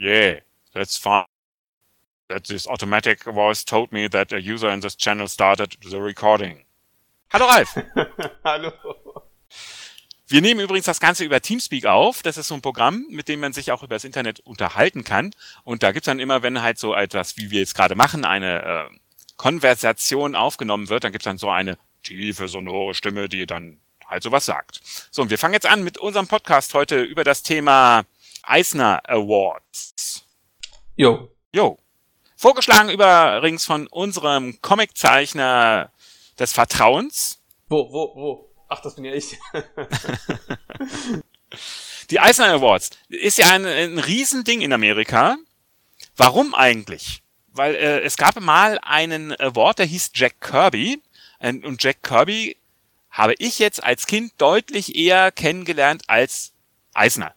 Yeah, that's fine. That this automatic voice told me that a user in this channel started the recording. Hallo Ralf. Hallo. Wir nehmen übrigens das Ganze über Teamspeak auf. Das ist so ein Programm, mit dem man sich auch über das Internet unterhalten kann. Und da gibt's dann immer, wenn halt so etwas, wie wir jetzt gerade machen, eine äh, Konversation aufgenommen wird, dann gibt's dann so eine tiefe, sonore Stimme, die dann halt sowas sagt. So, und wir fangen jetzt an mit unserem Podcast heute über das Thema Eisner Awards. Jo. Jo. Vorgeschlagen übrigens von unserem Comiczeichner des Vertrauens. Wo, wo, wo? Ach, das bin ja ich. Die Eisner Awards ist ja ein, ein Riesending in Amerika. Warum eigentlich? Weil äh, es gab mal einen Award, der hieß Jack Kirby. Und Jack Kirby habe ich jetzt als Kind deutlich eher kennengelernt als Eisner.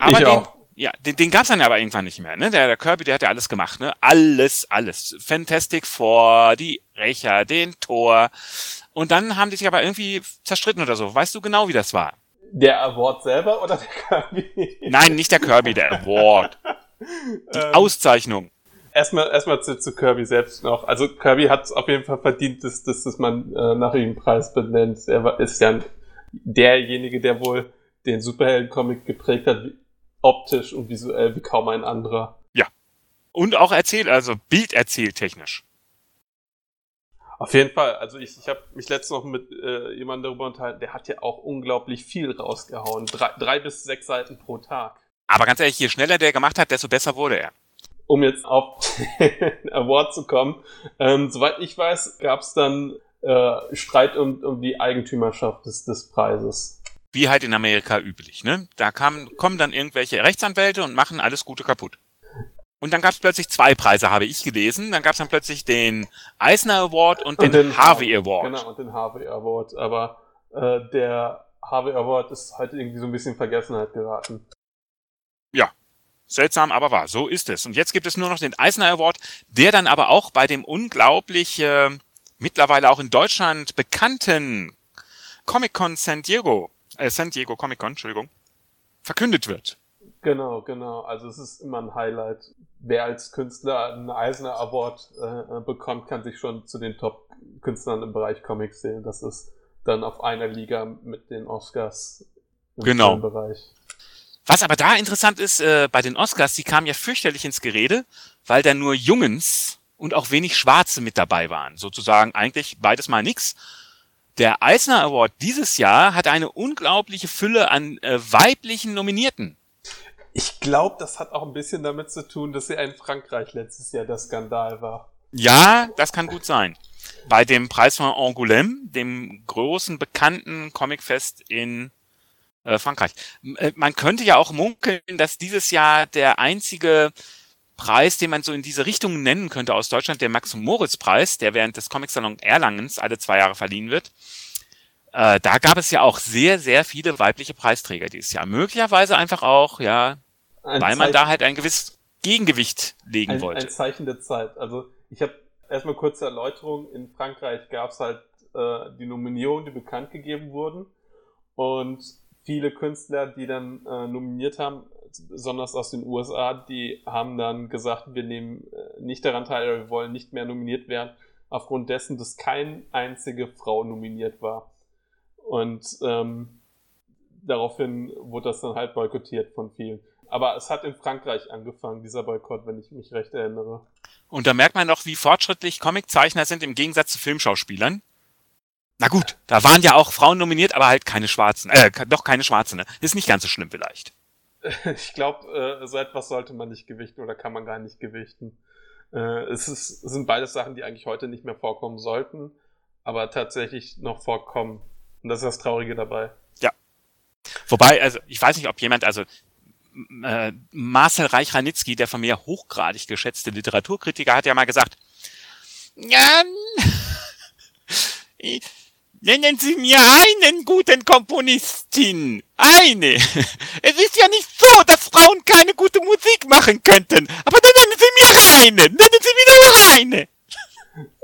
Aber ich den, auch. ja, den, den gab's dann aber irgendwann nicht mehr. Ne? Der, der Kirby, der hat ja alles gemacht. Ne? Alles, alles. Fantastic Four, die Rächer, den Tor. Und dann haben die sich aber irgendwie zerstritten oder so. Weißt du genau, wie das war? Der Award selber oder der Kirby? Nein, nicht der Kirby, der Award. Die Ähm. Auszeichnung. Erstmal, erstmal zu, zu Kirby selbst noch. Also Kirby hat auf jeden Fall verdient, dass, dass, dass man äh, nach ihm einen Preis benennt. Er war, ist ja derjenige, der wohl den Superhelden-Comic geprägt hat, optisch und visuell wie kaum ein anderer. Und auch erzählt, also Bild erzählt technisch. Auf jeden Fall. Also ich, ich habe mich letztens noch mit äh, jemandem darüber unterhalten, der hat ja auch unglaublich viel rausgehauen. Drei, drei bis sechs Seiten pro Tag. Aber ganz ehrlich, je schneller der gemacht hat, desto besser wurde er. um jetzt auf den Award zu kommen. Ähm, soweit ich weiß, gab es dann äh, Streit um, um die Eigentümerschaft des, des Preises. Wie halt in Amerika üblich, ne? Da kamen, kommen dann irgendwelche Rechtsanwälte und machen alles Gute kaputt. Und dann gab es plötzlich zwei Preise, habe ich gelesen. Dann gab es dann plötzlich den Eisner Award und, den, Harvey Award. Genau, und den Harvey Award. Aber äh, der Harvey Award ist halt irgendwie so ein bisschen in Vergessenheit geraten. Seltsam, aber wahr. So ist es. Und jetzt gibt es nur noch den Eisner Award, der dann aber auch bei dem unglaublich äh, mittlerweile auch in Deutschland bekannten Comic-Con San Diego, äh, San Diego Comic-Con, Entschuldigung, verkündet wird. Genau, genau. Also es ist immer ein Highlight. Wer als Künstler einen Eisner Award äh, bekommt, kann sich schon zu den Top-Künstlern im Bereich Comics sehen. Das ist dann auf einer Liga mit den Oscars im Genau. Filmbereich. Was aber da interessant ist, äh, bei den Oscars, die kamen ja fürchterlich ins Gerede, weil da nur Jungens und auch wenig Schwarze mit dabei waren. Sozusagen eigentlich beides mal nix. Der Eisner Award dieses Jahr hat eine unglaubliche Fülle an äh, weiblichen Nominierten. Ich glaube, das hat auch ein bisschen damit zu tun, dass ja in Frankreich letztes Jahr der Skandal war. Ja, das kann gut sein. Bei dem Preis von Angoulême, dem großen bekannten Comicfest in äh, Frankreich. Äh, Man könnte ja auch munkeln, dass dieses Jahr der einzige Preis, den man so in diese Richtung nennen könnte aus Deutschland, der Max-Moritz-Preis, der während des Comic-Salon Erlangens alle zwei Jahre verliehen wird. Äh, da gab es ja auch sehr, sehr viele weibliche Preisträger dieses Jahr. Möglicherweise einfach auch, ja, Ein weil man Zeichen- da halt ein gewisses Gegengewicht legen ein, wollte. ein Zeichen der Zeit. Also ich habe erstmal kurze Erläuterung. In Frankreich gab es halt äh, die Nominierungen, die bekannt gegeben wurden. Und viele Künstler, die dann äh, nominiert haben, besonders aus den USA, die haben dann gesagt, wir nehmen äh, nicht daran teil, oder wir wollen nicht mehr nominiert werden, aufgrund dessen, dass keine einzige Frau nominiert war. Und ähm, daraufhin wurde das dann halt boykottiert von vielen. Aber es hat in Frankreich angefangen, dieser Boykott, wenn ich mich recht erinnere. Und da merkt man doch, wie fortschrittlich Comiczeichner sind im Gegensatz zu Filmschauspielern. Na gut, da waren ja auch Frauen nominiert, aber halt keine Schwarzen. Äh, doch keine Schwarzen, ne? Ist nicht ganz so schlimm vielleicht. Ich glaube, äh, so etwas sollte man nicht gewichten oder kann man gar nicht gewichten. Äh, es, ist, es sind beides Sachen, die eigentlich heute nicht mehr vorkommen sollten, aber tatsächlich noch vorkommen. Und das ist das Traurige dabei. Wobei, also ich weiß nicht, ob jemand, also äh, Marcel Reich-Ranitzky, der von mir hochgradig geschätzte Literaturkritiker, hat ja mal gesagt, ja, nennen Sie mir einen guten Komponistin. Eine. Es ist ja nicht so, dass Frauen keine gute Musik machen könnten. Aber dann nennen Sie mir eine. Nennen Sie mir nur eine.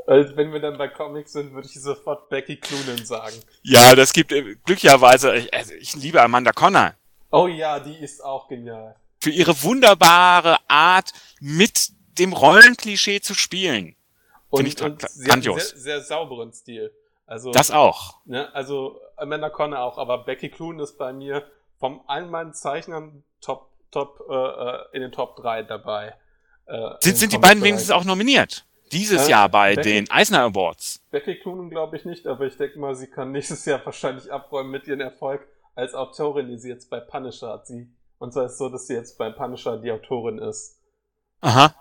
Also, wenn wir dann bei Comics sind, würde ich sofort Becky Cloonan sagen. Ja, das gibt äh, glücklicherweise, ich, also ich liebe Amanda Connor. Oh ja, die ist auch genial. für ihre wunderbare Art, mit dem Rollenklischee zu spielen. Und, und grandios. sehr, sehr sauberen Stil. Also, Das auch. Ne, also Amanda Conner auch, aber Becky Clune ist bei mir vom allen meinen Zeichnern Top, Top, äh, äh, in den Top 3 dabei. Äh, Sind, sind die beiden wenigstens auch nominiert? Dieses Äh, Jahr bei Becky- den Eisner Awards. Becky Clune glaube ich nicht, aber ich denke mal, sie kann nächstes Jahr wahrscheinlich abräumen mit ihrem Erfolg als Autorin, die sie jetzt bei Punisher hat. Sie, und zwar ist es so, dass sie jetzt bei Punisher die Autorin ist. Aha.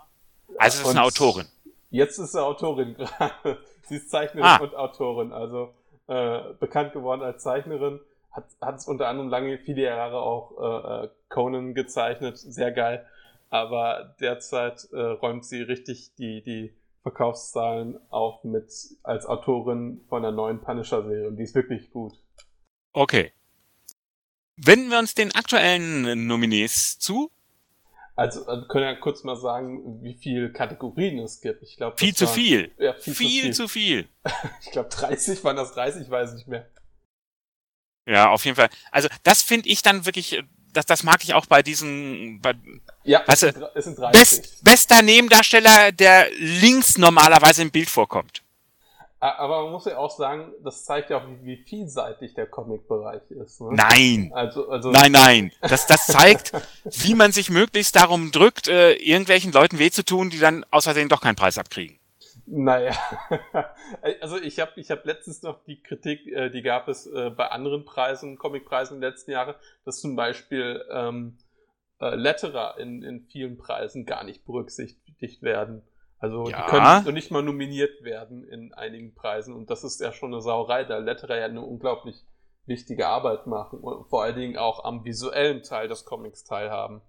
Also es ist eine Autorin. Jetzt ist sie Autorin gerade. Sie ist Zeichnerin Ah. und Autorin, also äh, bekannt geworden als Zeichnerin. Hat hat es unter anderem lange, viele Jahre auch äh, äh, Conan gezeichnet, sehr geil. Aber derzeit äh, räumt sie richtig die, die Verkaufszahlen auf mit als Autorin von der neuen Punisher-Serie und die ist wirklich gut. Okay. Wenden wir uns den aktuellen Nominees zu. Also äh, können wir kurz mal sagen, wie viele Kategorien es gibt. Ich glaube, Viel zu viel. Ja, viel, Viel zu viel. zu viel. Ich glaube 30 waren das 30, ich weiß nicht mehr. Ja, auf jeden Fall. Also das finde ich dann wirklich, äh, das, das mag ich auch bei diesen, bei Ja, Weißt es, sind, es sind 30. best, bester Nebendarsteller, der links normalerweise im Bild vorkommt. Aber man muss ja auch sagen, das zeigt ja auch, wie, vielseitig der Comic-Bereich ist. Ne? Nein. Also, also Nein, nein. Das, das zeigt, wie man sich möglichst darum drückt, äh, irgendwelchen Leuten weh zu tun, die dann Versehen doch keinen Preis abkriegen. Naja, also ich habe ich hab letztens noch die Kritik, äh, die gab es äh, bei anderen Preisen, Comicpreisen in den letzten Jahren, dass zum Beispiel ähm, äh, Letterer in, in vielen Preisen gar nicht berücksichtigt werden. Also Ja. die können noch nicht mal nominiert werden in einigen Preisen und das ist ja schon eine Sauerei, da Letterer ja eine unglaublich wichtige Arbeit machen und vor allen Dingen auch am visuellen Teil des Comics teilhaben.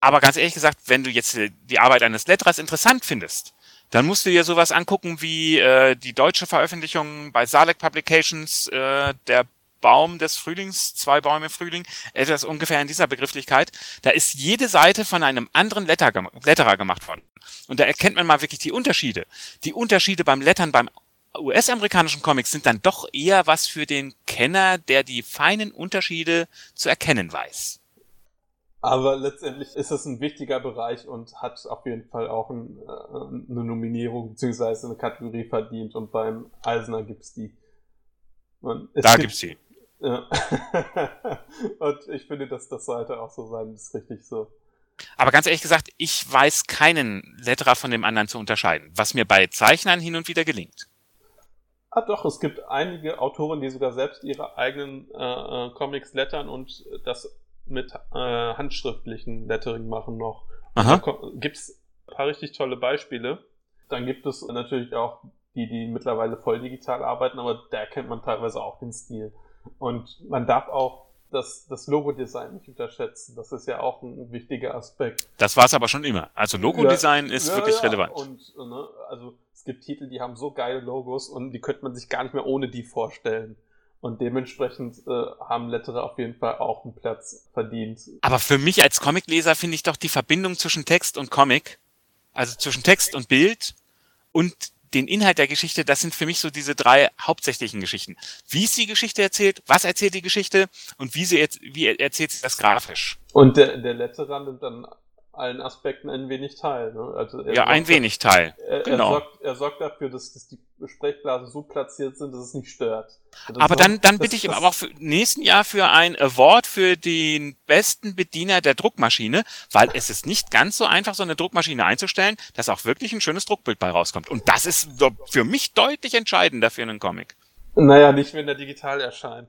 Aber ganz ehrlich gesagt, wenn du jetzt die Arbeit eines Letterers interessant findest, dann musst du dir sowas angucken wie äh, die deutsche Veröffentlichung bei Salek Publications, äh, der Baum des Frühlings, zwei Bäume Frühling, etwas ungefähr in dieser Begrifflichkeit. Da ist jede Seite von einem anderen Letter, Letterer gemacht worden. Und da erkennt man mal wirklich die Unterschiede. Die Unterschiede beim Lettern beim US-amerikanischen Comics sind dann doch eher was für den Kenner, der die feinen Unterschiede zu erkennen weiß. Aber letztendlich ist es ein wichtiger Bereich und hat auf jeden Fall auch ein, äh, eine Nominierung bzw. eine Kategorie verdient. Und beim Eisner gibt's die. Es Da gibt- gibt's sie. Ja. und ich finde, dass das sollte auch so sein. Das ist richtig so. Aber ganz ehrlich gesagt, ich weiß keinen Letterer von dem anderen zu unterscheiden, was mir bei Zeichnern hin und wieder gelingt. Ah doch, es gibt einige Autoren, die sogar selbst ihre eigenen äh, äh, Comics lettern und das mit äh, handschriftlichen Lettering machen noch. Da Aha. ko- gibt's ein paar richtig tolle Beispiele. Dann gibt es natürlich auch die, die mittlerweile voll digital arbeiten, aber da erkennt man teilweise auch den Stil. Und man darf auch das, das Logo-Design nicht unterschätzen. Das ist ja auch ein wichtiger Aspekt. Das war es aber schon immer. Also Logodesign ist Ja, wirklich ja, relevant. Und ne, also es gibt Titel, die haben so geile Logos und die könnte man sich gar nicht mehr ohne die vorstellen. Und dementsprechend äh, haben Letterer auf jeden Fall auch einen Platz verdient. Aber für mich als Comicleser finde ich doch die Verbindung zwischen Text und Comic, also zwischen Text und Bild und den Inhalt der Geschichte, das sind für mich so diese drei hauptsächlichen Geschichten. Wie ist die Geschichte erzählt? Was erzählt die Geschichte? Und wie sie wie erzählt sie das grafisch? Und der, der Letterer nimmt an allen Aspekten ein wenig teil. Ne? Also Ja, ein sorgt- wenig Teil. Er, genau. er, sorgt, er sorgt dafür, dass, dass die Sprechblasen so platziert sind, dass es nicht stört. Das Aber dann, dann bitte ich das- aber auch für nächsten Jahr für ein Award für den besten Bediener der Druckmaschine, weil es ist nicht ganz so einfach, so eine Druckmaschine einzustellen, dass auch wirklich ein schönes Druckbild bei rauskommt. Und das ist für mich deutlich entscheidender für einen Comic. Naja, nicht, wenn er digital erscheint.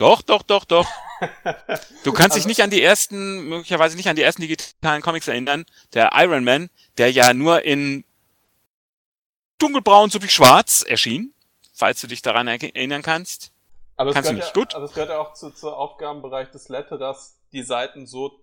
Doch, doch, doch, doch. Du kannst dich Also- nicht an die ersten, möglicherweise nicht an die ersten digitalen Comics erinnern. Der Iron Man, der ja nur in dunkelbraun sowie schwarz erschien, falls du dich daran er- erinnern kannst. Aber es Kannst du gehört nicht, ja, gut. Aber es gehört ja auch zu, zu Aufgabenbereich des Letterers, die Seiten so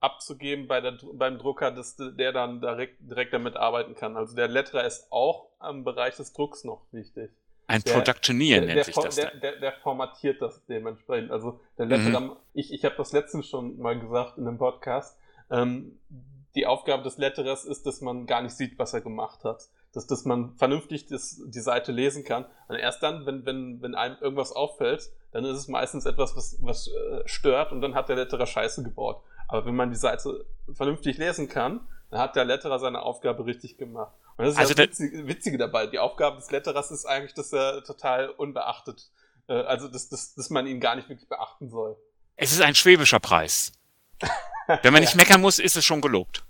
abzugeben bei der, beim Drucker, dass der dann direkt, direkt damit arbeiten kann. Also der Letterer ist auch am Bereich des Drucks noch wichtig. Ein Der- Productioneer der, nennt sich das der, der, der formatiert das dementsprechend. Also der Mhm. Letterer, ich, ich habe das letztens schon mal gesagt in einem Podcast, ähm, die Aufgabe des Letterers ist, dass man gar nicht sieht, was er gemacht hat. Dass, dass man vernünftig das, die Seite lesen kann. Und erst dann, wenn, wenn, wenn einem irgendwas auffällt, dann ist es meistens etwas, was, was äh, stört und dann hat der Letterer Scheiße gebaut. Aber wenn man die Seite vernünftig lesen kann, dann hat der Letterer seine Aufgabe richtig gemacht. Das ist Also ja das Witzige, Witzige dabei. Die Aufgabe des Letterers ist eigentlich, dass er total unbeachtet, äh, also dass, dass, dass man ihn gar nicht wirklich beachten soll. Es ist ein schwäbischer Preis. Wenn man nicht meckern muss, ist es schon gelobt.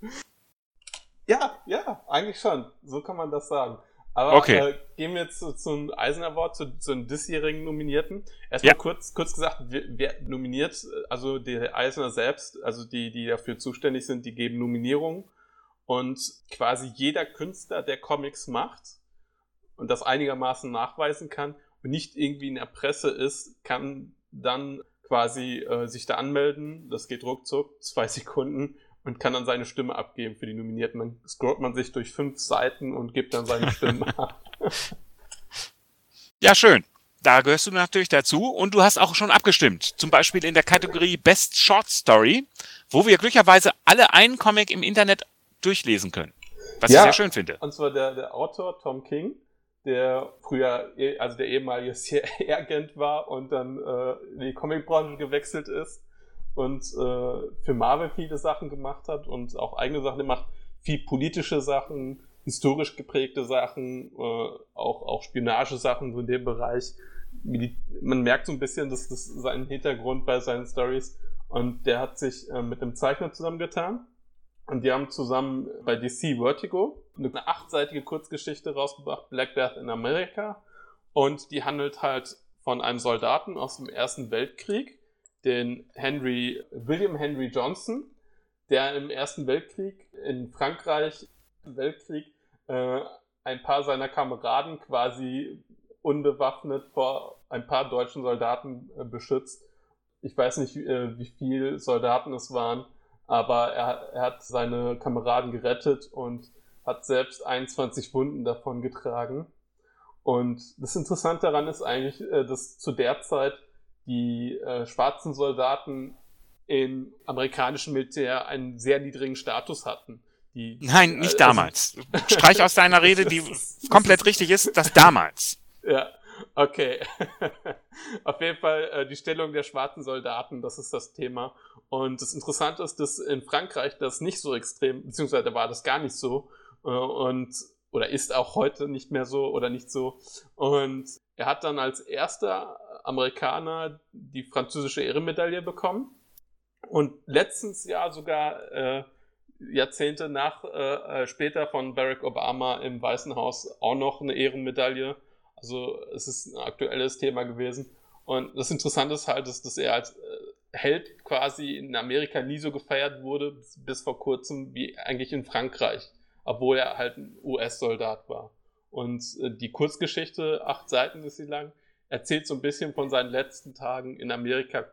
Ja, ja, eigentlich schon. So kann man das sagen. Aber Okay. äh, gehen wir jetzt zu, zum Eisen Award, zu, zu den diesjährigen Nominierten. Erstmal Ja. kurz, kurz gesagt, wer, wer nominiert, also der Eisner selbst, also die, die dafür zuständig sind, die geben Nominierungen. Und quasi jeder Künstler, der Comics macht und das einigermaßen nachweisen kann und nicht irgendwie in der Presse ist, kann dann quasi äh, sich da anmelden. Das geht ruckzuck, zwei Sekunden und kann dann seine Stimme abgeben für die Nominierten. Dann scrollt man sich durch fünf Seiten und gibt dann seine Stimme ab. Ja, schön. Da gehörst du natürlich dazu und du hast auch schon abgestimmt. Zum Beispiel in der Kategorie Best Short Story, wo wir glücklicherweise alle einen Comic im Internet durchlesen können. Was Ja. ich sehr schön finde. Und zwar der, der Autor Tom King, der früher, eh- also der ehemalige CIA-Agent war und dann äh, in die Comicbranche gewechselt ist und äh, für Marvel viele Sachen gemacht hat und auch eigene Sachen gemacht, viel politische Sachen, historisch geprägte Sachen, äh, auch, auch Spionagesachen so in dem Bereich. Man merkt so ein bisschen, dass das seinen Hintergrund bei seinen Stories und der hat sich äh, mit einem Zeichner zusammengetan und die haben zusammen bei DC Vertigo eine achtseitige Kurzgeschichte rausgebracht, Black Death in Amerika. Und die handelt halt von einem Soldaten aus dem Ersten Weltkrieg, den Henry, William Henry Johnson, der im Ersten Weltkrieg in Frankreich, im Weltkrieg, äh, ein paar seiner Kameraden quasi unbewaffnet vor ein paar deutschen Soldaten äh, beschützt. Ich weiß nicht, äh, wie viele Soldaten es waren, aber er, er hat seine Kameraden gerettet und hat selbst 21 Wunden davon getragen. Und das Interessante daran ist eigentlich, äh, dass zu der Zeit die äh, schwarzen Soldaten im amerikanischen Militär einen sehr niedrigen Status hatten. Die, Nein, nicht also- damals. Streich aus deiner Rede, die komplett richtig ist, das damals. Ja, okay. Auf jeden Fall äh, die Stellung der schwarzen Soldaten, das ist das Thema. Und das Interessante ist, dass in Frankreich das nicht so extrem, beziehungsweise war das gar nicht so. Äh, und oder ist auch heute nicht mehr so oder nicht so. Und er hat dann als erster Amerikaner die französische Ehrenmedaille bekommen. Und letztens Jahr sogar äh, Jahrzehnte nach äh, äh, später von Barack Obama im Weißen Haus auch noch eine Ehrenmedaille. Also es ist ein aktuelles Thema gewesen. Und das Interessante ist halt, dass, dass er als äh, Held quasi in Amerika nie so gefeiert wurde, bis, bis vor kurzem wie eigentlich in Frankreich, obwohl er halt ein US-Soldat war. Und äh, die Kurzgeschichte, acht Seiten ist sie lang, erzählt so ein bisschen von seinen letzten Tagen in Amerika,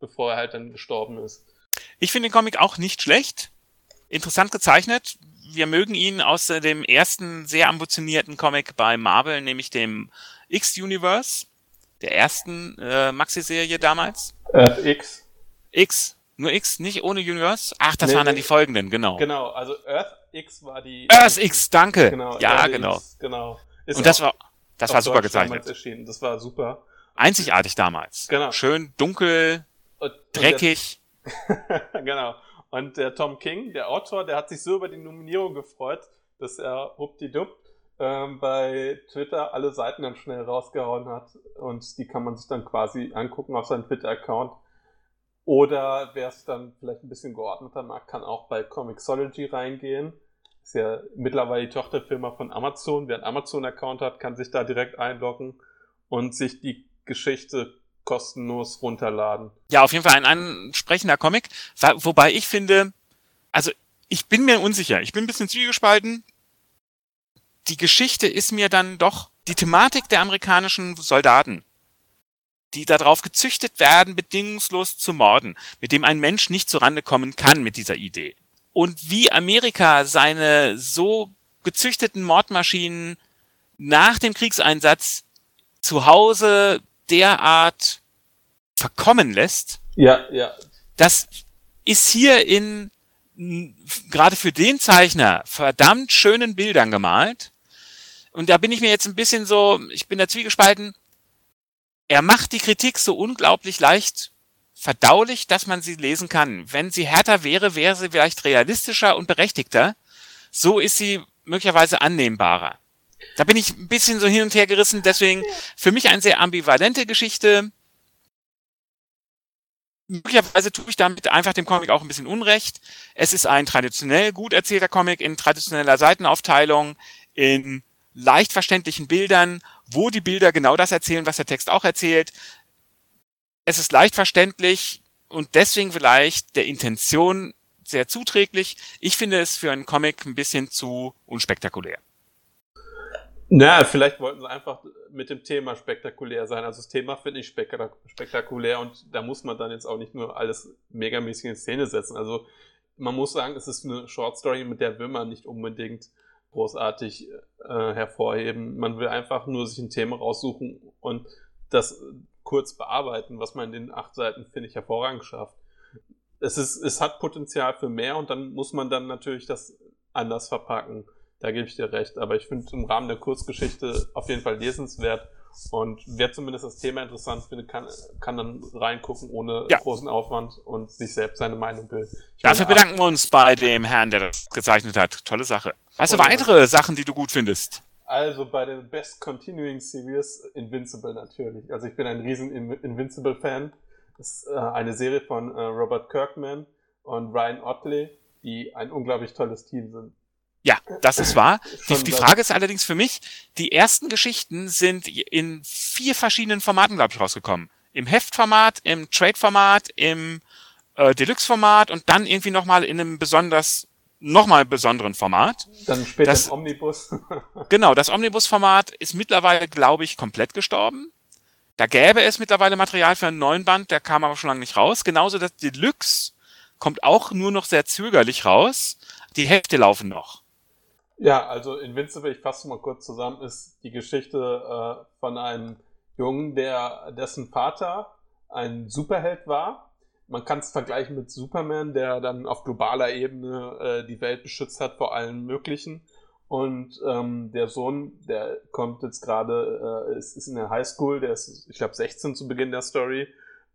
bevor er halt dann gestorben ist. Ich finde den Comic auch nicht schlecht. Interessant gezeichnet. Wir mögen ihn aus äh, dem ersten sehr ambitionierten Comic bei Marvel, nämlich dem X-Universe, der ersten äh, Maxi-Serie damals. Earth X. X, nur X, nicht ohne Universe. Ach, das Nee, waren dann die folgenden, genau. Genau, also Earth X war die. Earth X, danke. Genau, ja, Earth genau. X, genau. Ist Und das war, das war super gezeichnet. Erschienen. Das war super. Einzigartig damals. Genau. Schön dunkel, Und, dreckig. Genau. Und der Tom King, der Autor, der hat sich so über die Nominierung gefreut, dass er hupdidup ähm, bei Twitter alle Seiten dann schnell rausgehauen hat. Und die kann man sich dann quasi angucken auf seinem Twitter-Account. Oder wer es dann vielleicht ein bisschen geordneter mag, kann auch bei Comixology reingehen. Ist ja mittlerweile die Tochterfirma von Amazon. Wer einen Amazon-Account hat, kann sich da direkt einloggen und sich die Geschichte kostenlos runterladen. Ja, auf jeden Fall ein ansprechender Comic. Wobei ich finde, also ich bin mir unsicher. Ich bin ein bisschen zwiegespalten. Die Geschichte ist mir dann doch die Thematik der amerikanischen Soldaten, die darauf gezüchtet werden, bedingungslos zu morden, mit dem ein Mensch nicht zurande kommen kann mit dieser Idee. Und wie Amerika seine so gezüchteten Mordmaschinen nach dem Kriegseinsatz zu Hause derart verkommen lässt, Ja, ja, das ist hier in gerade für den Zeichner verdammt schönen Bildern gemalt. Und da bin ich mir jetzt ein bisschen so, ich bin da zwiegespalten. Er macht die Kritik so unglaublich leicht verdaulich, dass man sie lesen kann. Wenn sie härter wäre, wäre sie vielleicht realistischer und berechtigter. So ist sie möglicherweise annehmbarer. Da bin ich ein bisschen so hin und her gerissen, deswegen für mich eine sehr ambivalente Geschichte. Möglicherweise tue ich damit einfach dem Comic auch ein bisschen Unrecht. Es ist ein traditionell gut erzählter Comic in traditioneller Seitenaufteilung, in leicht verständlichen Bildern, wo die Bilder genau das erzählen, was der Text auch erzählt. Es ist leicht verständlich und deswegen vielleicht der Intention sehr zuträglich. Ich finde es für einen Comic ein bisschen zu unspektakulär. Na, vielleicht wollten sie einfach mit dem Thema spektakulär sein. Also das Thema finde ich spektakulär und da muss man dann jetzt auch nicht nur alles megamäßig in Szene setzen. Also man muss sagen, es ist eine Short Story, mit der will man nicht unbedingt großartig äh, hervorheben. Man will einfach nur sich ein Thema raussuchen und das kurz bearbeiten, was man in den acht Seiten, finde ich, hervorragend schafft. Es, ist, es hat Potenzial für mehr und dann muss man dann natürlich das anders verpacken. Da gebe ich dir recht. Aber ich finde im Rahmen der Kurzgeschichte auf jeden Fall lesenswert. Und wer zumindest das Thema interessant findet, kann, kann dann reingucken ohne ja. großen Aufwand und sich selbst seine Meinung bilden. Dafür bedanken wir uns bei dem Herrn, der das gezeichnet hat. Tolle Sache. Hast du weitere Sachen, die du gut findest? Also bei den Best Continuing Series Invincible natürlich. Also ich bin ein riesen Invincible-Fan. Das ist äh, eine Serie von äh, Robert Kirkman und Ryan Otley, die ein unglaublich tolles Team sind. Ja, das ist wahr. Die, die Frage ist allerdings für mich, die ersten Geschichten sind in vier verschiedenen Formaten, glaube ich, rausgekommen. Im Heftformat, im Trade-Format, im äh, Deluxe-Format und dann irgendwie nochmal in einem besonders, nochmal besonderen Format. Dann später das, Omnibus. genau, das Omnibus-Format ist mittlerweile, glaube ich, komplett gestorben. Da gäbe es mittlerweile Material für einen neuen Band, der kam aber schon lange nicht raus. Genauso das Deluxe kommt auch nur noch sehr zögerlich raus. Die Hefte laufen noch. Ja, also Invincible, ich fasse mal kurz zusammen, ist die Geschichte äh, von einem Jungen, der dessen Vater ein Superheld war. Man kann es vergleichen mit Superman, der dann auf globaler Ebene äh, die Welt beschützt hat vor allen möglichen. Und ähm, der Sohn, der kommt jetzt gerade, äh, ist, ist in der Highschool, der ist, ich glaube, 16 zu Beginn der Story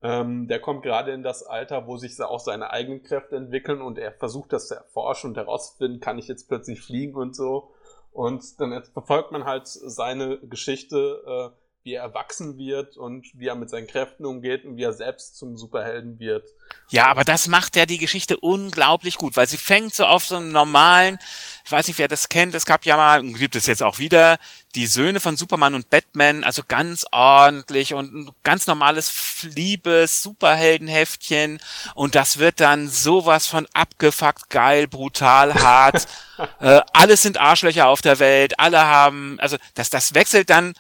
ähm, der kommt gerade in das Alter, wo sich auch seine eigenen Kräfte entwickeln und er versucht das zu erforschen und herauszufinden, kann ich jetzt plötzlich fliegen und so. Und dann verfolgt man halt seine Geschichte, äh, wie er erwachsen wird und wie er mit seinen Kräften umgeht und wie er selbst zum Superhelden wird. Ja, aber das macht ja die Geschichte unglaublich gut, weil sie fängt so auf so einem normalen, ich weiß nicht, wer das kennt, es gab ja mal, gibt es jetzt auch wieder, die Söhne von Superman und Batman, also ganz ordentlich und ein ganz normales, liebes Superheldenheftchen und das wird dann sowas von abgefuckt, geil, brutal, hart, äh, alles sind Arschlöcher auf der Welt, alle haben, also das, das wechselt dann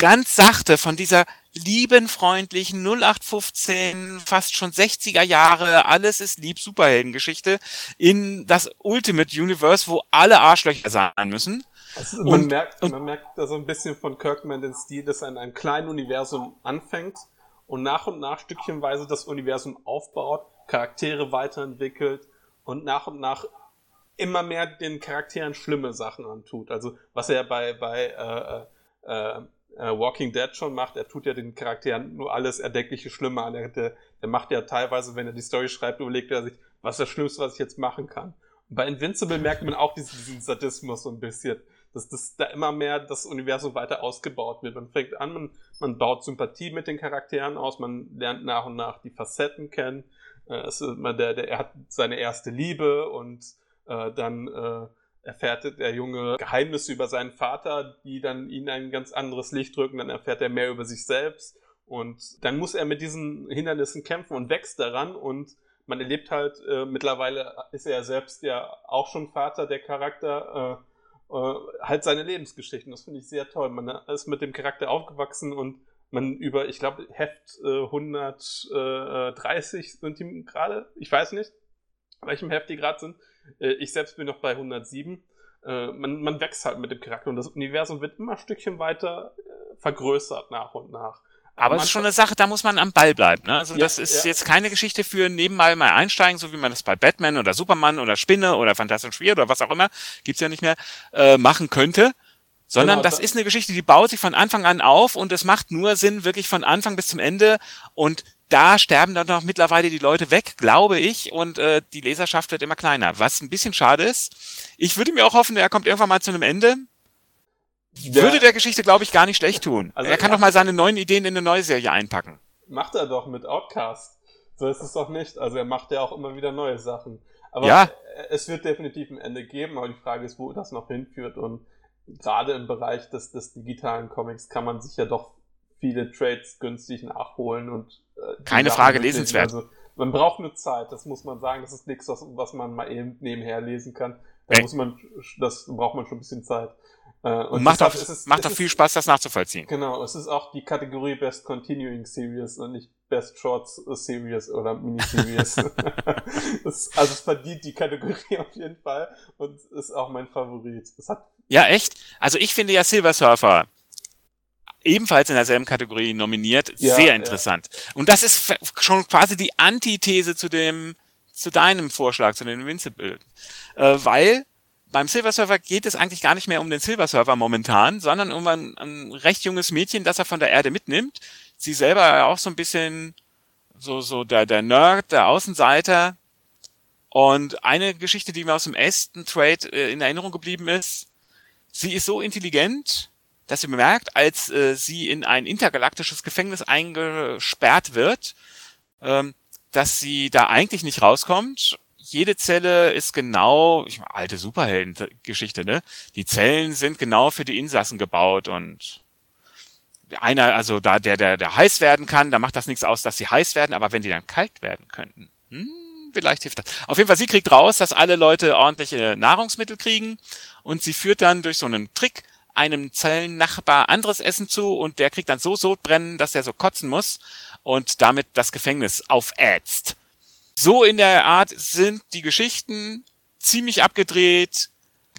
ganz sachte von dieser lieben, freundlichen 0815, fast schon 60er Jahre, alles ist lieb, Superheldengeschichte in das Ultimate Universe, wo alle Arschlöcher sein müssen. Also man, und, merkt, und, man merkt da so ein bisschen von Kirkman den Stil, dass er in einem kleinen Universum anfängt und nach und nach stückchenweise das Universum aufbaut, Charaktere weiterentwickelt und nach und nach immer mehr den Charakteren schlimme Sachen antut. Also was er bei, bei äh, äh, äh, Walking Dead schon macht. Er tut ja den Charakteren nur alles Erdenkliche Schlimme an. Er, der, der macht ja teilweise, wenn er die Story schreibt, überlegt er sich, was ist das Schlimmste, was ich jetzt machen kann. Und bei Invincible merkt man auch diesen, diesen Sadismus so ein bisschen, dass das da immer mehr das Universum weiter ausgebaut wird. Man fängt an, man, man baut Sympathie mit den Charakteren aus, man lernt nach und nach die Facetten kennen. Äh, es immer der, der, er hat seine erste Liebe und äh, dann äh, erfährt der Junge Geheimnisse über seinen Vater, die dann ihn ein ganz anderes Licht drücken, dann erfährt er mehr über sich selbst. Und dann muss er mit diesen Hindernissen kämpfen und wächst daran. Und man erlebt halt, äh, mittlerweile ist er selbst ja auch schon Vater, der Charakter, äh, äh, halt seine Lebensgeschichten. Das finde ich sehr toll. Man ist mit dem Charakter aufgewachsen und man über, ich glaube, Heft 130 sind die gerade, ich weiß nicht, welchem Heft die gerade sind, äh, ich selbst bin noch bei 107. Äh, man, man wächst halt mit dem Charakter und das Universum wird immer ein Stückchen weiter äh, vergrößert nach und nach. Aber es ist schon eine Sache, da muss man am Ball bleiben. Ne? Also ja, das ist ja. jetzt keine Geschichte für nebenbei mal einsteigen, so wie man das bei Batman oder Superman oder Spinne oder Fantastisch Spiel oder was auch immer, gibt's ja nicht mehr, äh, machen könnte. Sondern genau, das ist eine Geschichte, die baut sich von Anfang an auf und es macht nur Sinn, wirklich von Anfang bis zum Ende. Und da sterben dann noch mittlerweile die Leute weg, glaube ich, und äh, die Leserschaft wird immer kleiner. Was ein bisschen schade ist. Ich würde mir auch hoffen, er kommt irgendwann mal zu einem Ende. Ja. Würde der Geschichte, glaube ich, gar nicht schlecht tun. Also er kann doch mal seine neuen Ideen in eine neue Serie einpacken. Macht er doch mit Outcast. So ist es doch nicht. Also er macht ja auch immer wieder neue Sachen. Aber ja. es wird definitiv ein Ende geben, aber die Frage ist, wo das noch hinführt. Und gerade im Bereich des, des digitalen Comics kann man sich ja doch viele Trades günstig nachholen und äh, keine Frage lesenswert. Also, man braucht eine Zeit, das muss man sagen. Das ist nichts, was, man mal eben nebenher lesen kann. Da muss man, das braucht man schon ein bisschen Zeit. Äh, und, und macht auch, es, macht auch viel Spaß, das nachzuvollziehen. Genau, es ist auch die Kategorie Best Continuing Series und nicht Best Shorts Series oder Miniseries. das, also es verdient die Kategorie auf jeden Fall und ist auch mein Favorit. Ja, echt? Also ich finde ja Silver Surfer ebenfalls in derselben Kategorie nominiert. Ja, Sehr interessant. Ja. Und das ist schon quasi die Antithese zu dem, zu deinem Vorschlag, zu den Invincible. Äh, weil beim Silver Surfer geht es eigentlich gar nicht mehr um den Silver Surfer momentan, sondern um ein, ein recht junges Mädchen, das er von der Erde mitnimmt. Sie selber auch so ein bisschen so, so der, der Nerd, der Außenseiter. Und eine Geschichte, die mir aus dem ersten Trade äh, in Erinnerung geblieben ist, sie ist so intelligent, dass sie bemerkt, als äh, sie in ein intergalaktisches Gefängnis eingesperrt wird, ähm, dass sie da eigentlich nicht rauskommt jede Zelle ist genau, ich meine, alte Superhelden-Geschichte, ne? Die Zellen sind genau für die Insassen gebaut und einer, also da der, der, der heiß werden kann, da macht das nichts aus, dass sie heiß werden, aber wenn die dann kalt werden könnten, hm, vielleicht hilft das. Auf jeden Fall, sie kriegt raus, dass alle Leute ordentliche Nahrungsmittel kriegen und sie führt dann durch so einen Trick einem Zellennachbar anderes Essen zu und der kriegt dann so Sodbrennen, dass er so kotzen muss und damit das Gefängnis aufätzt. So in der Art sind die Geschichten ziemlich abgedreht,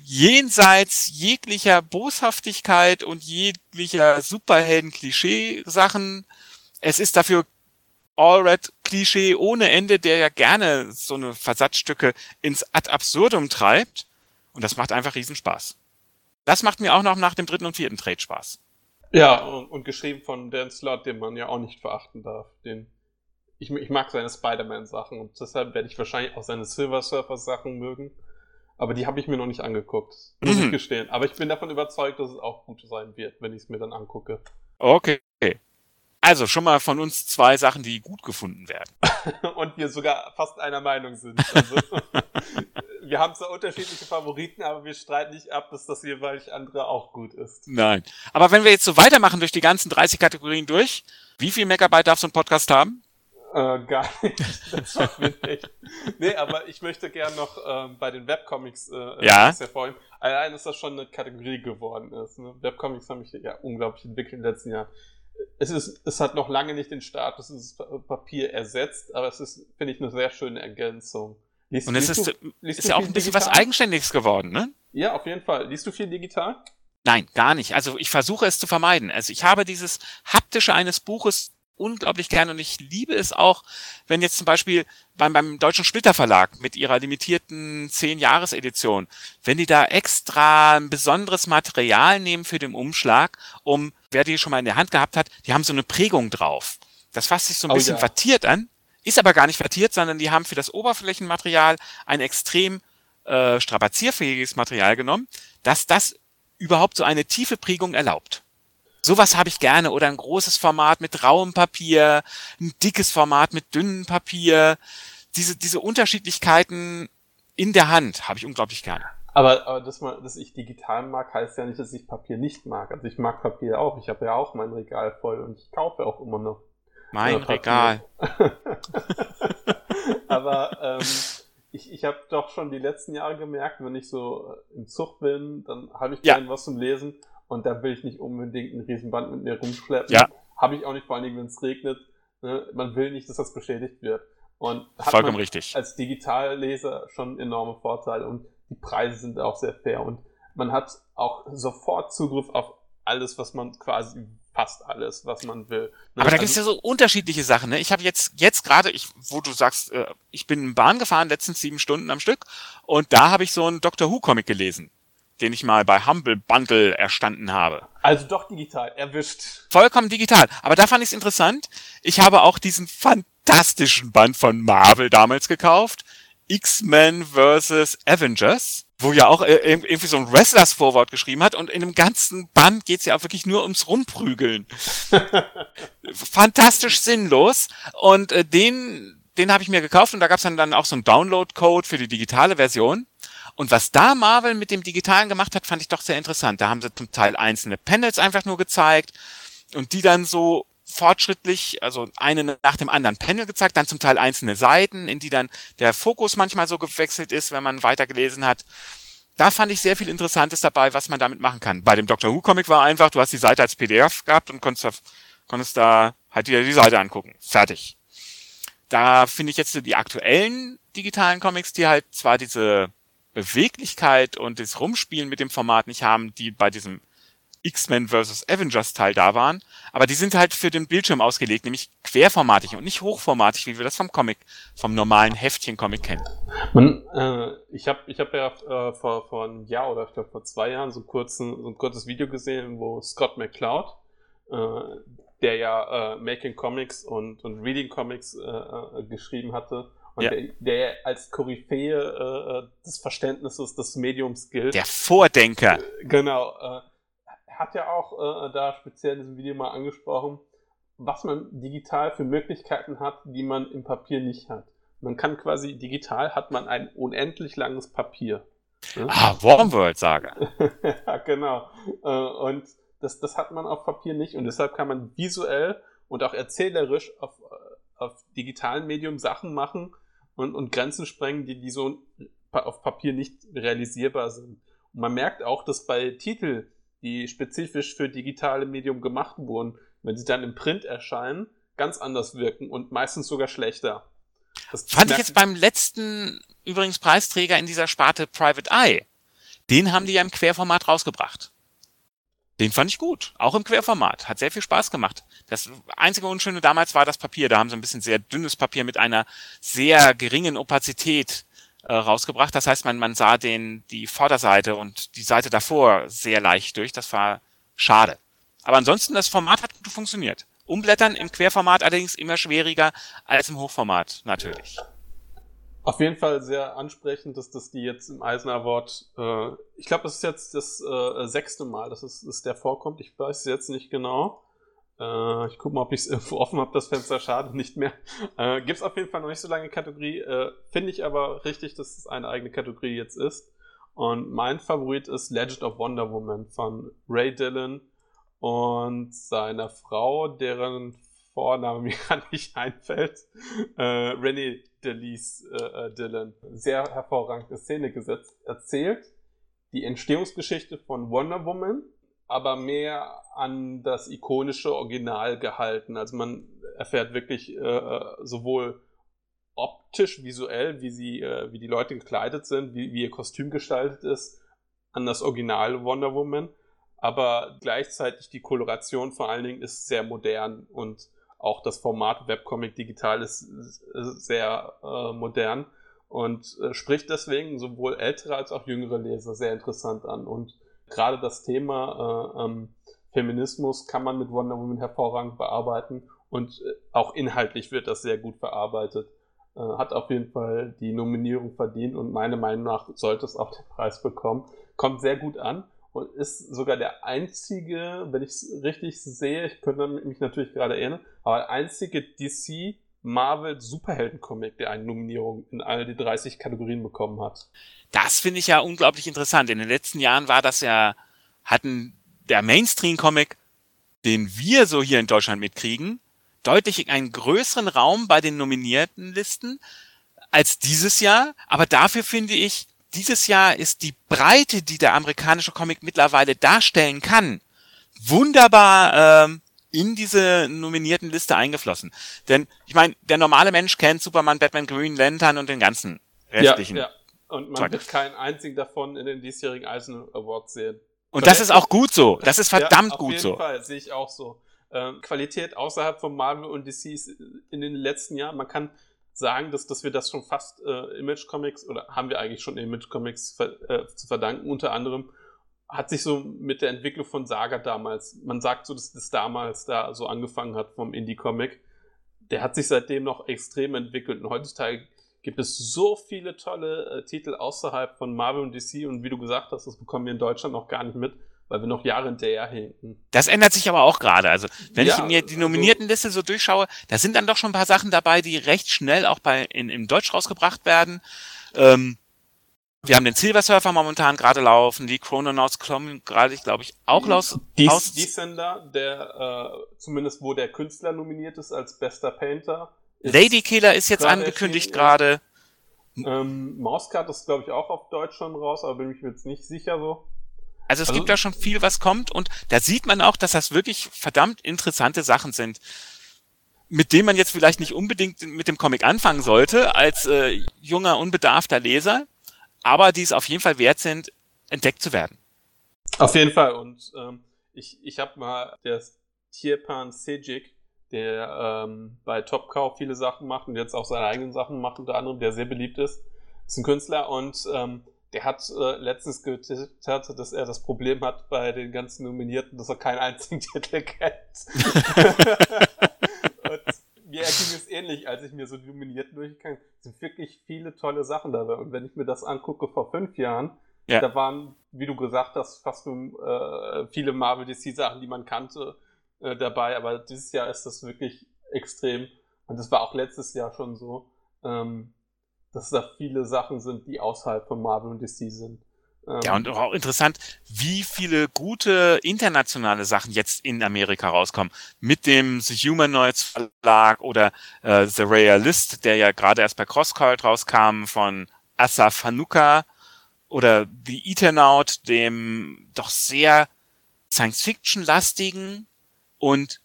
jenseits jeglicher Boshaftigkeit und jeglicher Superhelden-Klischee-Sachen. Es ist dafür Allred-Klischee ohne Ende, der ja gerne so eine Versatzstücke ins Ad absurdum treibt. Und das macht einfach Riesenspaß. Das macht mir auch noch nach dem dritten und vierten Trade Spaß. Ja, und, und geschrieben von Dan Slott, den man ja auch nicht verachten darf. Den ich, ich mag seine Spider-Man-Sachen und deshalb werde ich wahrscheinlich auch seine Silver Surfer-Sachen mögen. Aber die habe ich mir noch nicht angeguckt, muss mhm. ich gestehen. Aber ich bin davon überzeugt, dass es auch gut sein wird, wenn ich es mir dann angucke. Okay. Also schon mal von uns zwei Sachen, die gut gefunden werden. und wir sogar fast einer Meinung sind. Also, wir haben zwar unterschiedliche Favoriten, aber wir streiten nicht ab, dass das jeweilig andere auch gut ist. Nein. Aber wenn wir jetzt so weitermachen durch die ganzen 30 Kategorien durch, wie viel Megabyte darf so ein Podcast haben? Äh, gar nicht. Das schaffen wir nicht. nee, aber ich möchte gern noch ähm, bei den Webcomics äh, ja. hervorheben. Allein, dass das schon eine Kategorie geworden ist. Ne? Webcomics haben mich ja unglaublich entwickelt in den letzten Jahren. Es, ist, es hat noch lange nicht den Status des Papier ersetzt, aber es ist, finde ich, eine sehr schöne Ergänzung. Liest, Und es ist, du, ist ja auch ein bisschen digital? was Eigenständiges geworden, ne? Ja, auf jeden Fall. Liest du viel digital? Nein, gar nicht. Also ich versuche es zu vermeiden. Also ich habe dieses haptische eines Buches unglaublich gern und ich liebe es auch, wenn jetzt zum Beispiel beim, beim Deutschen Splitter Verlag mit ihrer limitierten 10-Jahres-Edition, wenn die da extra ein besonderes Material nehmen für den Umschlag, um, wer die schon mal in der Hand gehabt hat, die haben so eine Prägung drauf. Das fasst sich so ein oh, bisschen ja. vertiert an, ist aber gar nicht vertiert, sondern die haben für das Oberflächenmaterial ein extrem äh, strapazierfähiges Material genommen, dass das überhaupt so eine tiefe Prägung erlaubt. Sowas habe ich gerne oder ein großes Format mit rauem Papier, ein dickes Format mit dünnem Papier. Diese, diese Unterschiedlichkeiten in der Hand habe ich unglaublich gerne. Aber, aber dass, man, dass ich digital mag, heißt ja nicht, dass ich Papier nicht mag. Also ich mag Papier auch. Ich habe ja auch mein Regal voll und ich kaufe auch immer noch. Mein Regal. aber ähm, ich, ich habe doch schon die letzten Jahre gemerkt, wenn ich so im Zug bin, dann habe ich gerne ja. was zum Lesen und da will ich nicht unbedingt ein Riesenband mit mir rumschleppen. Ja. Habe ich auch nicht, vor allen Dingen, wenn es regnet. Ne? Man will nicht, dass das beschädigt wird. Und hat Vollkommen richtig. als Digitalleser schon enorme Vorteile und die Preise sind auch sehr fair und man hat auch sofort Zugriff auf alles, was man quasi fast alles, was man will. Ne? Aber da also, gibt es ja so unterschiedliche Sachen. Ne? Ich habe jetzt jetzt gerade, ich, wo du sagst, äh, ich bin Bahn gefahren, letztens sieben Stunden am Stück, und da habe ich so einen Doctor Who Comic gelesen den ich mal bei Humble Bundle erstanden habe. Also doch digital, erwischt. Vollkommen digital. Aber da fand ich es interessant. Ich habe auch diesen fantastischen Band von Marvel damals gekauft. X-Men vs. Avengers, wo ja auch äh, irgendwie so ein Wrestlers Vorwort geschrieben hat und in dem ganzen Band geht's ja auch wirklich nur ums Rumprügeln. Fantastisch sinnlos und äh, den den habe ich mir gekauft und da gab's dann, dann auch so einen Download-Code für die digitale Version. Und was da Marvel mit dem Digitalen gemacht hat, fand ich doch sehr interessant. Da haben sie zum Teil einzelne Panels einfach nur gezeigt und die dann so fortschrittlich, also eine nach dem anderen Panel gezeigt, dann zum Teil einzelne Seiten, in die dann der Fokus manchmal so gewechselt ist, wenn man weitergelesen hat. Da fand ich sehr viel Interessantes dabei, was man damit machen kann. Bei dem Doctor Who Comic war einfach, du hast die Seite als PDF gehabt und konntest, konntest da halt dir die Seite angucken. Fertig. Da finde ich jetzt die aktuellen digitalen Comics, die halt zwar diese Beweglichkeit und das Rumspielen mit dem Format nicht haben, die bei diesem X-Men vs. Avengers Teil da waren, aber die sind halt für den Bildschirm ausgelegt, nämlich querformatig und nicht hochformatig, wie wir das vom Comic, vom normalen Heftchen-Comic kennen. Man, äh, ich habe ich hab ja äh, vor, vor einem Jahr oder ich glaube vor zwei Jahren so, kurzen, so ein kurzes Video gesehen, wo Scott McCloud, äh, der ja äh, Making Comics und, und Reading Comics äh, äh, geschrieben hatte, und ja. der, der, als Koryphäe äh, des Verständnisses des Mediums gilt. Der Vordenker. Genau. Äh, hat ja auch äh, da speziell in diesem Video mal angesprochen, was man digital für Möglichkeiten hat, die man im Papier nicht hat. Man kann quasi digital hat man ein unendlich langes Papier. Ne? Ah, Wormworld-Saga. ja, genau. Äh, und das, das hat man auf Papier nicht und deshalb kann man visuell und auch erzählerisch auf, äh, auf digitalen Medium Sachen machen und, und Grenzen sprengen, die, die so auf Papier nicht realisierbar sind. Und man merkt auch, dass bei Titel die spezifisch für digitale Medium gemacht wurden, wenn sie dann im Print erscheinen, ganz anders wirken und meistens sogar schlechter. Das fand ich jetzt beim letzten übrigens Preisträger in dieser Sparte Private Eye. Den haben die ja im Querformat rausgebracht. Den fand ich gut, auch im Querformat. Hat sehr viel Spaß gemacht. Das einzige Unschöne damals war das Papier. Da haben sie ein bisschen sehr dünnes Papier mit einer sehr geringen Opazität äh, rausgebracht. Das heißt, man, man sah den, die Vorderseite und die Seite davor sehr leicht durch. Das war schade. Aber ansonsten, das Format hat gut funktioniert. Umblättern im Querformat allerdings immer schwieriger als im Hochformat, natürlich. Auf jeden Fall sehr ansprechend, dass das die jetzt im Eisner Award, äh, ich glaube, das ist jetzt das äh, sechste Mal, dass, es, dass der vorkommt. Ich weiß jetzt nicht genau. Äh, ich gucke mal, ob ich es irgendwo offen habe, das Fenster. Schade, nicht mehr. Äh, Gibt es auf jeden Fall noch nicht so lange Kategorie. Äh, Finde ich aber richtig, dass es eine eigene Kategorie jetzt ist. Und mein Favorit ist Legend of Wonder Woman von Ray Dillon und seiner Frau, deren Vorname mir gar nicht einfällt. Äh, Renee Delise äh, äh, Dillon. Sehr hervorragende Szene gesetzt. Erzählt die Entstehungsgeschichte von Wonder Woman aber mehr an das ikonische Original gehalten. Also man erfährt wirklich äh, sowohl optisch, visuell, wie sie, äh, wie die Leute gekleidet sind, wie, wie ihr Kostüm gestaltet ist, an das Original Wonder Woman. Aber gleichzeitig die Koloration vor allen Dingen ist sehr modern und auch das Format Webcomic digital ist, ist sehr äh, modern und äh, spricht deswegen sowohl ältere als auch jüngere Leser sehr interessant an. Und gerade das Thema äh, ähm, Feminismus kann man mit Wonder Woman hervorragend bearbeiten und äh, auch inhaltlich wird das sehr gut verarbeitet. Äh, hat auf jeden Fall die Nominierung verdient und meiner Meinung nach sollte es auch den Preis bekommen. Kommt sehr gut an und ist sogar der einzige, wenn ich es richtig sehe, ich könnte mich natürlich gerade erinnern, aber der einzige DC Marvel Superhelden-Comic, der eine Nominierung in all die 30 Kategorien bekommen hat. Das finde ich ja unglaublich interessant. In den letzten Jahren war das ja, hatten der Mainstream-Comic, den wir so hier in Deutschland mitkriegen, deutlich einen größeren Raum bei den nominierten Listen als dieses Jahr. Aber dafür finde ich, dieses Jahr ist die Breite, die der amerikanische Comic mittlerweile darstellen kann, wunderbar ähm, in diese nominierten Liste eingeflossen. Denn ich meine, der normale Mensch kennt Superman, Batman, Green Lantern und den ganzen restlichen. Ja, ja. Und man Zeug. wird keinen einzigen davon in den diesjährigen Eisen Awards sehen. Und das ist auch gut so. Das ist verdammt ja, gut so. Auf jeden Fall, sehe ich auch so. Ähm, Qualität außerhalb von Marvel und DC in den letzten Jahren, man kann sagen, dass, dass wir das schon fast äh, Image Comics oder haben wir eigentlich schon Image Comics ver, äh, zu verdanken, unter anderem hat sich so mit der Entwicklung von Saga damals, man sagt so, dass das damals da so angefangen hat vom Indie-Comic, der hat sich seitdem noch extrem entwickelt und heutzutage gibt es so viele tolle äh, Titel außerhalb von Marvel und DC und wie du gesagt hast, das bekommen wir in Deutschland noch gar nicht mit, weil wir noch Jahre hinterher hinken. Das ändert sich aber auch gerade. Also, wenn ja, ich mir die also nominierten Liste so durchschaue, da sind dann doch schon ein paar Sachen dabei, die recht schnell auch bei in, im Deutsch rausgebracht werden. Ähm, wir haben den Silver Surfer momentan gerade laufen, die Chrononauts kommen gerade, ich glaube ich, auch los. Dies, Descender, der äh, zumindest wo der Künstler nominiert ist als bester Painter. Lady Killer ist jetzt angekündigt gerade. Ähm, Mousecut ist, glaube ich, auch auf Deutsch schon raus, aber bin ich mir jetzt nicht sicher so. Also es also, gibt da schon viel, was kommt und da sieht man auch, dass das wirklich verdammt interessante Sachen sind, mit denen man jetzt vielleicht nicht unbedingt mit dem Comic anfangen sollte als äh, junger, unbedarfter Leser, aber die es auf jeden Fall wert sind, entdeckt zu werden. Auf jeden Fall und ähm, ich, ich habe mal der Tierpan Sejic, der ähm, bei Topcow viele Sachen macht und jetzt auch seine eigenen Sachen macht, unter anderem, der sehr beliebt ist, ist ein Künstler und ähm, der hat äh, letztens getwittert, dass er das Problem hat bei den ganzen Nominierten, dass er keinen einzigen Titel kennt. mir erging es ähnlich, als ich mir so die Nominierten durchgegangen Es sind wirklich viele tolle Sachen dabei. Und wenn ich mir das angucke vor fünf Jahren, ja. da waren, wie du gesagt hast, fast nur äh, viele Marvel DC Sachen, die man kannte, äh, dabei. Aber dieses Jahr ist das wirklich extrem. Und das war auch letztes Jahr schon so. Ähm, dass da viele Sachen sind, die außerhalb von Marvel und DC sind. Ähm, ja, und auch interessant, wie viele gute internationale Sachen jetzt in Amerika rauskommen. Mit dem The Humanoids Verlag oder äh, The Realist, der ja gerade erst bei CrossCult rauskam von Asaf Hanuka oder The Eternaut, dem doch sehr Science-Fiction-lastigen und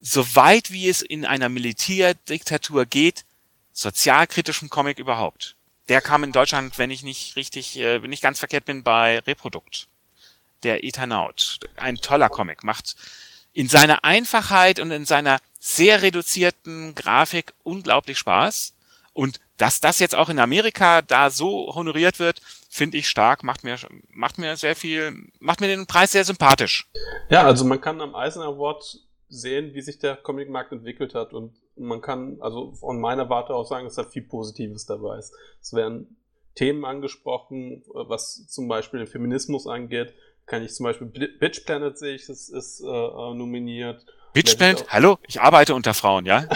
so weit wie es in einer Militärdiktatur geht, sozialkritischen Comic überhaupt. Der kam in Deutschland, wenn ich nicht richtig, äh, ich ganz verkehrt bin, bei Reprodukt. Der Ethernaut. Ein toller Comic. Macht in seiner Einfachheit und in seiner sehr reduzierten Grafik unglaublich Spaß. Und dass das jetzt auch in Amerika da so honoriert wird, finde ich stark, macht mir, macht mir sehr viel, macht mir den Preis sehr sympathisch. Ja, also man kann am Eisen Award sehen, wie sich der Comicmarkt entwickelt hat und man kann also von meiner Warte aus sagen, dass da viel Positives dabei ist. Es werden Themen angesprochen, was zum Beispiel den Feminismus angeht. Kann ich zum Beispiel Bitch Planet sehe ich, das ist äh, äh nominiert. Bitch Planet? Hallo? Ich arbeite unter Frauen, ja?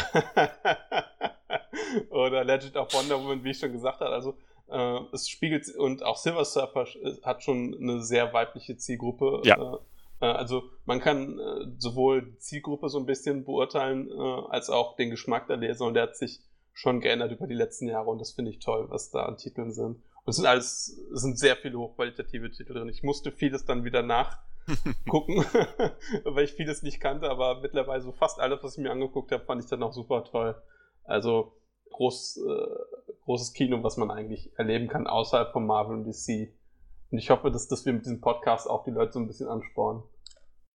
Oder Legend of Wonder Woman, wie ich schon gesagt habe. Also äh, es spiegelt und auch Silver Surfer hat schon eine sehr weibliche Zielgruppe. Ja. Äh, äh, also man kann äh, sowohl die Zielgruppe so ein bisschen beurteilen, äh, als auch den Geschmack der Leser und der hat sich schon geändert über die letzten Jahre und das finde ich toll, was da an Titeln sind. Und es sind alles, es sind sehr viele hochqualitative Titel drin. Ich musste vieles dann wieder nachgucken, weil ich vieles nicht kannte, aber mittlerweile so fast alles, was ich mir angeguckt habe, fand ich dann auch super toll. Also groß, äh, großes Kino, was man eigentlich erleben kann außerhalb von Marvel und DC. Und ich hoffe, dass, dass wir mit diesem Podcast auch die Leute so ein bisschen anspornen.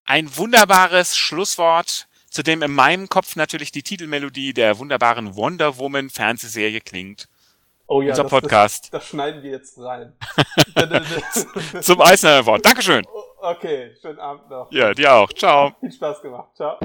Ein wunderbares Schlusswort, zu dem in meinem Kopf natürlich die Titelmelodie der wunderbaren Wonder Woman Fernsehserie klingt. Oh ja, Unser das, Podcast. Das, das, schneiden wir jetzt rein. Zum Eisner Wort. Dankeschön. Okay, schönen Abend noch. Ja, dir auch. Ciao. Viel Spaß gemacht. Ciao.